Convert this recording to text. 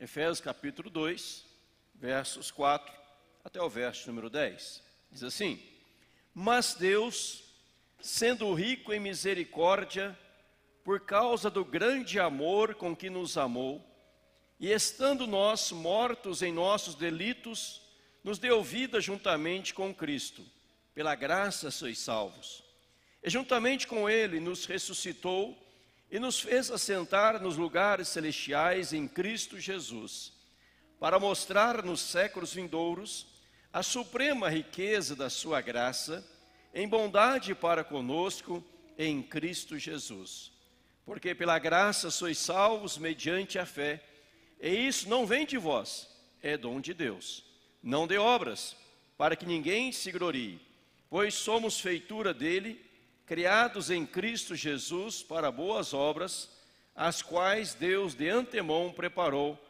Efésios capítulo 2, versos 4 até o verso número 10. Diz assim: Mas Deus, sendo rico em misericórdia, por causa do grande amor com que nos amou, e estando nós mortos em nossos delitos, nos deu vida juntamente com Cristo. Pela graça sois salvos. E juntamente com Ele nos ressuscitou e nos fez assentar nos lugares celestiais em Cristo Jesus, para mostrar nos séculos vindouros a suprema riqueza da Sua graça, em bondade para conosco em Cristo Jesus. Porque pela graça sois salvos mediante a fé, e isso não vem de vós, é dom de Deus, não de obras, para que ninguém se glorie, pois somos feitura dele, criados em Cristo Jesus para boas obras, as quais Deus de antemão preparou